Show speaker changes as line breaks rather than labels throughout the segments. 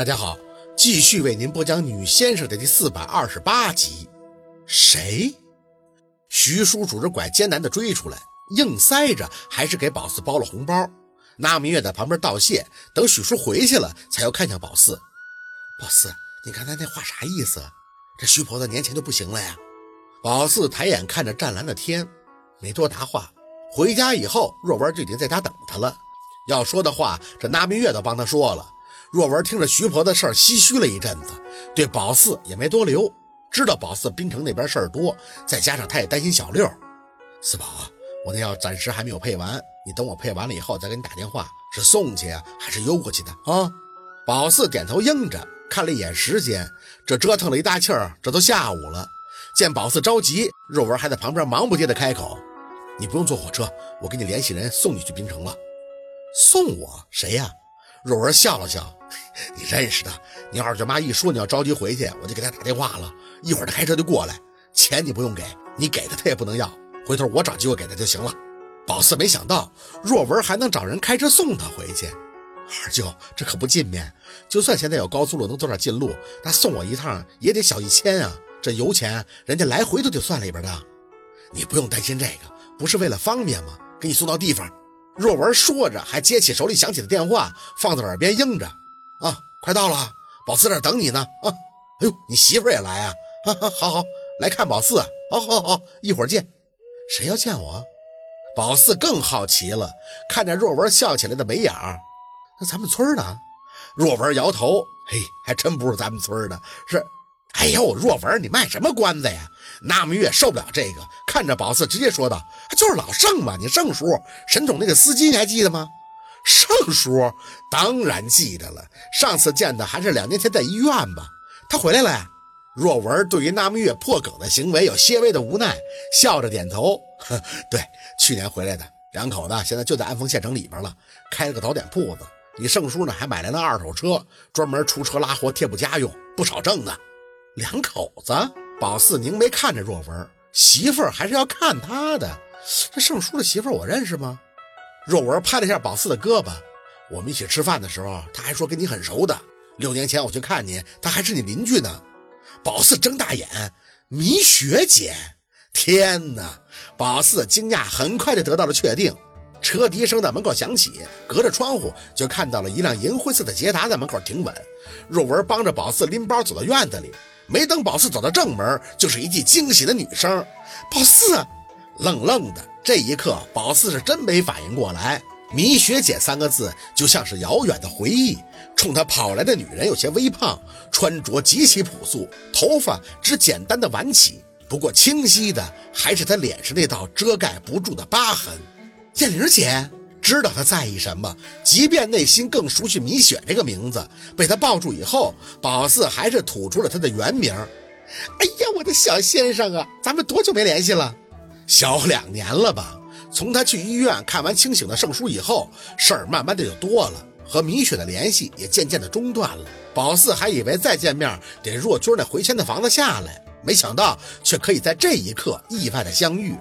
大家好，继续为您播讲《女先生》的第四百二十八集。谁？徐叔拄着拐艰难的追出来，硬塞着，还是给宝四包了红包。那明月在旁边道谢，等许叔回去了，才又看向宝四。宝四，你刚才那话啥意思？这徐婆子年前就不行了呀？宝四抬眼看着湛蓝的天，没多答话。回家以后，若文就已经在家等他了。要说的话，这那明月都帮他说了。若文听着徐婆的事儿，唏嘘了一阵子，对宝四也没多留。知道宝四滨城那边事儿多，再加上他也担心小六。四宝啊，我那药暂时还没有配完，你等我配完了以后再给你打电话，是送去，还是邮过去的啊？宝四点头应着，看了一眼时间，这折腾了一大气儿，这都下午了。见宝四着急，若文还在旁边忙不迭的开口：“你不用坐火车，我给你联系人送你去滨城了。送我？谁呀？”若文笑了笑。你认识的，你二舅妈一说你要着急回去，我就给她打电话了，一会儿她开车就过来。钱你不用给，你给她她也不能要，回头我找机会给她就行了。宝四没想到若文还能找人开车送她回去，二舅这可不近面，就算现在有高速路能走点近路，那送我一趟也得小一千啊，这油钱人家来回都得算里边的。你不用担心这个，不是为了方便吗？给你送到地方。若文说着，还接起手里响起的电话，放在耳边应着。啊，快到了，宝四这等你呢。啊，哎呦，你媳妇也来啊？哈哈，好好来看宝四。好好好，一会儿见。谁要见我？宝四更好奇了，看着若文笑起来的眉眼。那咱们村的？若文摇头，嘿，还真不是咱们村的，是。哎呦，若文，你卖什么关子呀？那么月受不了这个，看着宝四直接说道：“就是老盛嘛，你盛叔，沈总那个司机你还记得吗？”盛叔当然记得了，上次见的还是两年前在医院吧？他回来了呀。若文对于那木月破梗的行为有些微的无奈，笑着点头：“ 对，去年回来的，两口子现在就在安丰县城里边了，开了个早点铺子。你盛叔呢，还买来了二手车，专门出车拉货贴补家用，不少挣呢。两口子，宝四凝眉看着若文，媳妇儿还是要看他的。这盛叔的媳妇儿我认识吗？”若文拍了一下宝四的胳膊，我们一起吃饭的时候，他还说跟你很熟的。六年前我去看你，他还是你邻居呢。宝四睁大眼，米雪姐，天哪！宝四惊讶，很快就得到了确定。车笛声在门口响起，隔着窗户就看到了一辆银灰色的捷达在门口停稳。若文帮着宝四拎包走到院子里，没等宝四走到正门，就是一记惊喜的女声：“宝四！”愣愣的，这一刻，宝四是真没反应过来。米雪姐三个字就像是遥远的回忆。冲他跑来的女人有些微胖，穿着极其朴素，头发只简单的挽起，不过清晰的还是她脸上那道遮盖不住的疤痕。燕玲姐知道他在意什么，即便内心更熟悉米雪这个名字，被他抱住以后，宝四还是吐出了他的原名。哎呀，我的小先生啊，咱们多久没联系了？小两年了吧？从他去医院看完清醒的圣书以后，事儿慢慢的就多了，和米雪的联系也渐渐的中断了。宝四还以为再见面得若军那回迁的房子下来，没想到却可以在这一刻意外的相遇。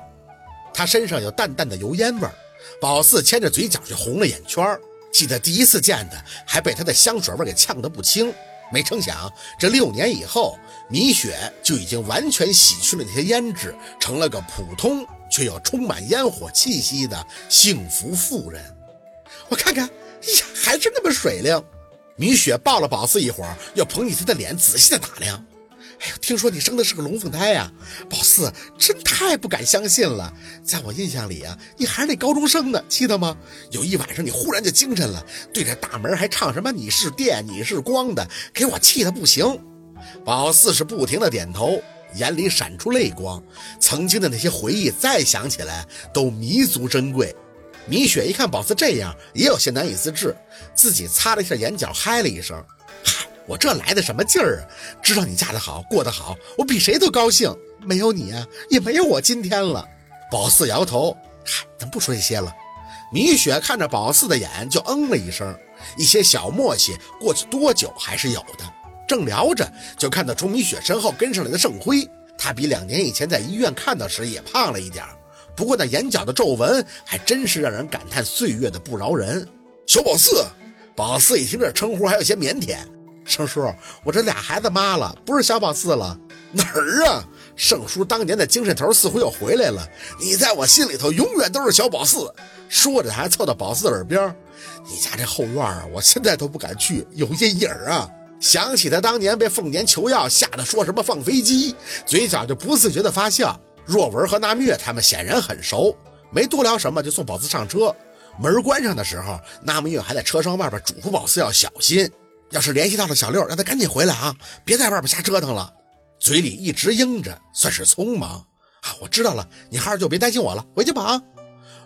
他身上有淡淡的油烟味儿，宝四牵着嘴角就红了眼圈。记得第一次见他，还被他的香水味给呛得不轻。没成想，这六年以后，米雪就已经完全洗去了那些胭脂，成了个普通却又充满烟火气息的幸福妇人。我看看，哎呀，还是那么水灵。米雪抱了宝四一会儿，又捧起他的脸，仔细的打量。哎呦，听说你生的是个龙凤胎呀，宝四，真太不敢相信了。在我印象里啊，你还是那高中生呢，记得吗？有一晚上你忽然就精神了，对着大门还唱什么“你是电，你是光”的，给我气得不行。宝四是不停的点头，眼里闪出泪光。曾经的那些回忆再想起来都弥足珍贵。米雪一看宝四这样，也有些难以自制，自己擦了一下眼角，嗨了一声，我这来的什么劲儿啊？知道你嫁得好，过得好，我比谁都高兴。没有你啊，也没有我今天了。宝四摇头，嗨，咱不说这些了。米雪看着宝四的眼，就嗯了一声。一些小默契，过去多久还是有的。正聊着，就看到从米雪身后跟上来的盛辉。他比两年以前在医院看到时也胖了一点，不过那眼角的皱纹还真是让人感叹岁月的不饶人。小宝四，宝四一听这称呼还有些腼腆。盛叔，我这俩孩子妈了，不是小宝四了。哪儿啊？盛叔当年的精神头似乎又回来了。你在我心里头永远都是小宝四。说着，还凑到宝四耳边：“你家这后院啊，我现在都不敢去，有阴影啊。”想起他当年被凤年求药吓得说什么放飞机，嘴角就不自觉的发笑。若文和那月他们显然很熟，没多聊什么，就送宝四上车。门关上的时候，那月还在车窗外边嘱咐宝四要小心。要是联系到了小六，让他赶紧回来啊！别在外边瞎折腾了。嘴里一直应着，算是匆忙啊。我知道了，你孩儿就别担心我了，回去吧啊。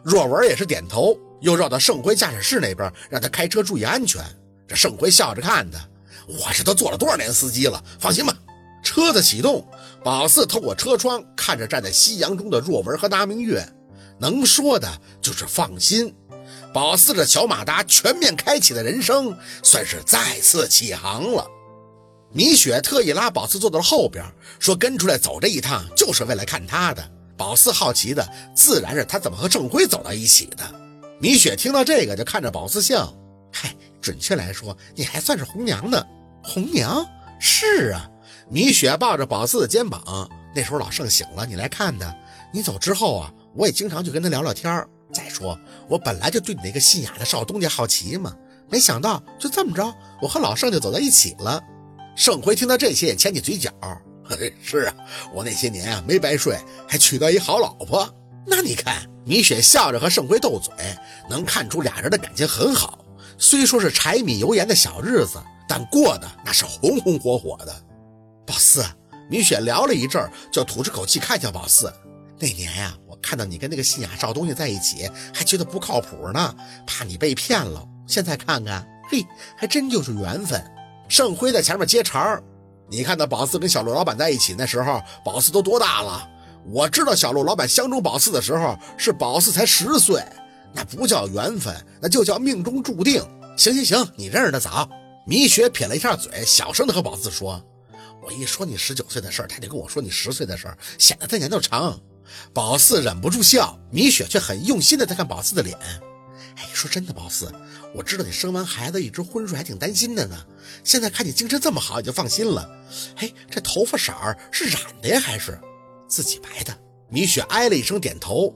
若文也是点头，又绕到盛辉驾驶室那边，让他开车注意安全。这盛辉笑着看他，我这都做了多少年司机了，放心吧。车子启动，宝四透过车窗看着站在夕阳中的若文和拿明月，能说的就是放心。宝四这小马达全面开启的人生，算是再次起航了。米雪特意拉宝四坐到了后边，说跟出来走这一趟就是为了看他的。宝四好奇的自然是他怎么和郑辉走到一起的。米雪听到这个就看着宝四笑，嗨，准确来说，你还算是红娘呢。红娘？是啊。米雪抱着宝四的肩膀，那时候老盛醒了，你来看他。你走之后啊，我也经常去跟他聊聊天再说，我本来就对你那个信雅的少东家好奇嘛，没想到就这么着，我和老盛就走在一起了。盛辉听到这些也牵起嘴角，是啊，我那些年啊没白睡，还娶到一好老婆。那你看，米雪笑着和盛辉斗嘴，能看出俩人的感情很好。虽说是柴米油盐的小日子，但过的那是红红火火的。宝四，米雪聊了一阵，就吐出口气看向宝四。那年呀。我看到你跟那个信雅少东西在一起，还觉得不靠谱呢，怕你被骗了。现在看看，嘿，还真就是缘分。盛辉在前面接茬儿，你看到宝四跟小陆老板在一起那时候，宝四都多大了？我知道小陆老板相中宝四的时候，是宝四才十岁，那不叫缘分，那就叫命中注定。行行行，你认识的早。米雪撇了一下嘴，小声的和宝四说：“我一说你十九岁的事儿，他就跟我说你十岁的事儿，显得他年头长。”宝四忍不住笑，米雪却很用心的在看宝四的脸。哎，说真的，宝四，我知道你生完孩子一直昏睡，还挺担心的呢。现在看你精神这么好，也就放心了。哎，这头发色儿是染的呀，还是自己白的？米雪哎了一声，点头。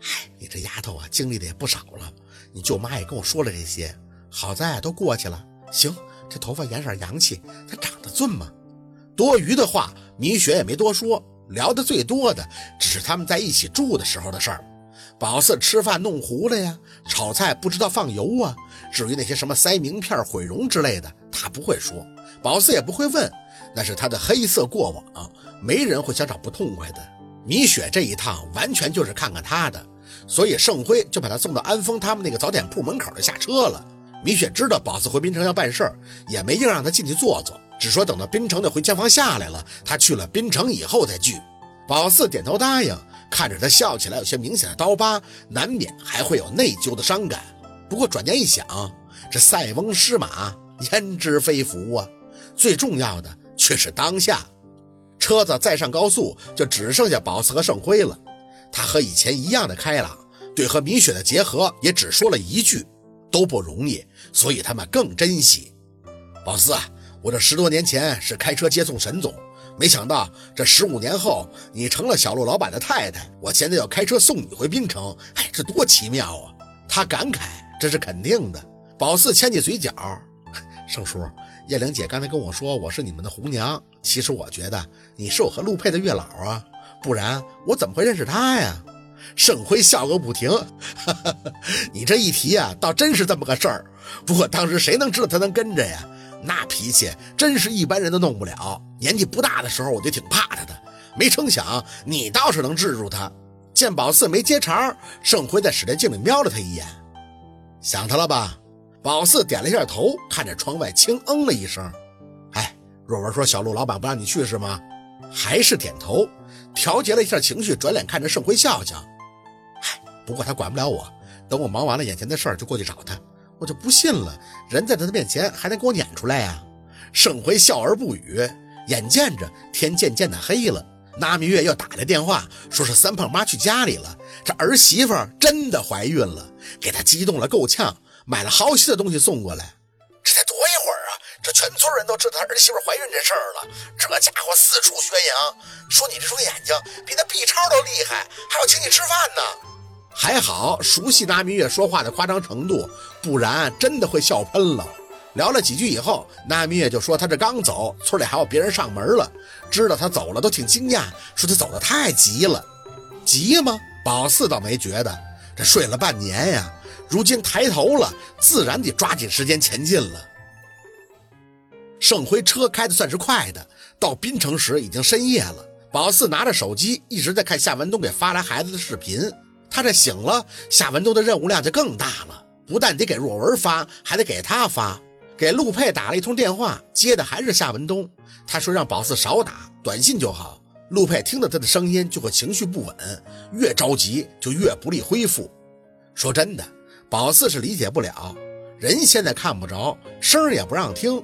哎，你这丫头啊，经历的也不少了。你舅妈也跟我说了这些，好在都过去了。行，这头发颜色洋气，它长得俊嘛？多余的话，米雪也没多说。聊的最多的只是他们在一起住的时候的事儿。宝四吃饭弄糊了呀，炒菜不知道放油啊。至于那些什么塞名片、毁容之类的，他不会说，宝四也不会问，那是他的黑色过往，没人会想找不痛快的。米雪这一趟完全就是看看他的，所以盛辉就把他送到安丰他们那个早点铺门口就下车了。米雪知道宝四回滨城要办事儿，也没硬让他进去坐坐。只说等到滨城的回迁房下来了，他去了滨城以后再聚。宝四点头答应，看着他笑起来有些明显的刀疤，难免还会有内疚的伤感。不过转念一想，这塞翁失马焉知非福啊！最重要的却是当下。车子再上高速，就只剩下宝四和盛辉了。他和以前一样的开朗，对和米雪的结合也只说了一句：“都不容易。”所以他们更珍惜。宝四啊！我这十多年前是开车接送沈总，没想到这十五年后你成了小陆老板的太太，我现在要开车送你回冰城，哎，这多奇妙啊！他感慨，这是肯定的。宝四牵起嘴角，盛叔，叶玲姐刚才跟我说我是你们的红娘，其实我觉得你是我和陆佩的月老啊，不然我怎么会认识她呀？盛辉笑个不停，哈哈，你这一提啊，倒真是这么个事儿。不过当时谁能知道他能跟着呀？那脾气真是一般人都弄不了。年纪不大的时候，我就挺怕他的。没成想你倒是能治住他。见宝四没接茬，盛辉在室内镜里瞄了他一眼，想他了吧？宝四点了一下头，看着窗外，轻嗯了一声。哎，若文说小陆老板不让你去是吗？还是点头，调节了一下情绪，转脸看着盛辉笑笑。嗨，不过他管不了我，等我忙完了眼前的事儿，就过去找他。我就不信了，人在他的面前还能给我撵出来呀？盛辉笑而不语。眼见着天渐渐的黑了，那明月又打来电话，说是三胖妈去家里了，这儿媳妇真的怀孕了，给他激动了够呛，买了好些的东西送过来。这才多一会儿啊，这全村人都知道他儿媳妇怀孕这事儿了。这家伙四处宣扬，说你这双眼睛比那 B 超都厉害，还要请你吃饭呢。还好熟悉那明月说话的夸张程度，不然真的会笑喷了。聊了几句以后，那明月就说他这刚走，村里还有别人上门了，知道他走了都挺惊讶，说他走的太急了。急吗？宝四倒没觉得，这睡了半年呀，如今抬头了，自然得抓紧时间前进了。盛辉车开的算是快的，到滨城时已经深夜了。宝四拿着手机一直在看夏文东给发来孩子的视频。他这醒了，夏文东的任务量就更大了，不但得给若文发，还得给他发。给陆佩打了一通电话，接的还是夏文东。他说让宝四少打短信就好。陆佩听到他的声音就会情绪不稳，越着急就越不利恢复。说真的，宝四是理解不了，人现在看不着，声也不让听。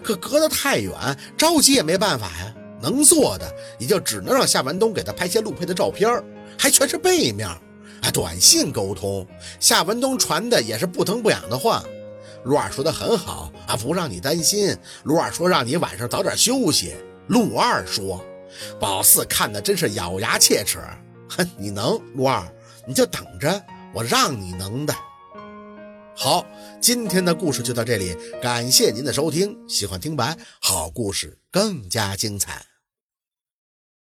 可隔得太远，着急也没办法呀。能做的也就只能让夏文东给他拍些陆佩的照片，还全是背面。啊，短信沟通，夏文东传的也是不疼不痒的话。陆二说的很好啊，不让你担心。陆二说让你晚上早点休息。陆二说，宝四看的真是咬牙切齿。哼，你能，陆二，你就等着，我让你能的。好，今天的故事就到这里，感谢您的收听。喜欢听白，好故事更加精彩。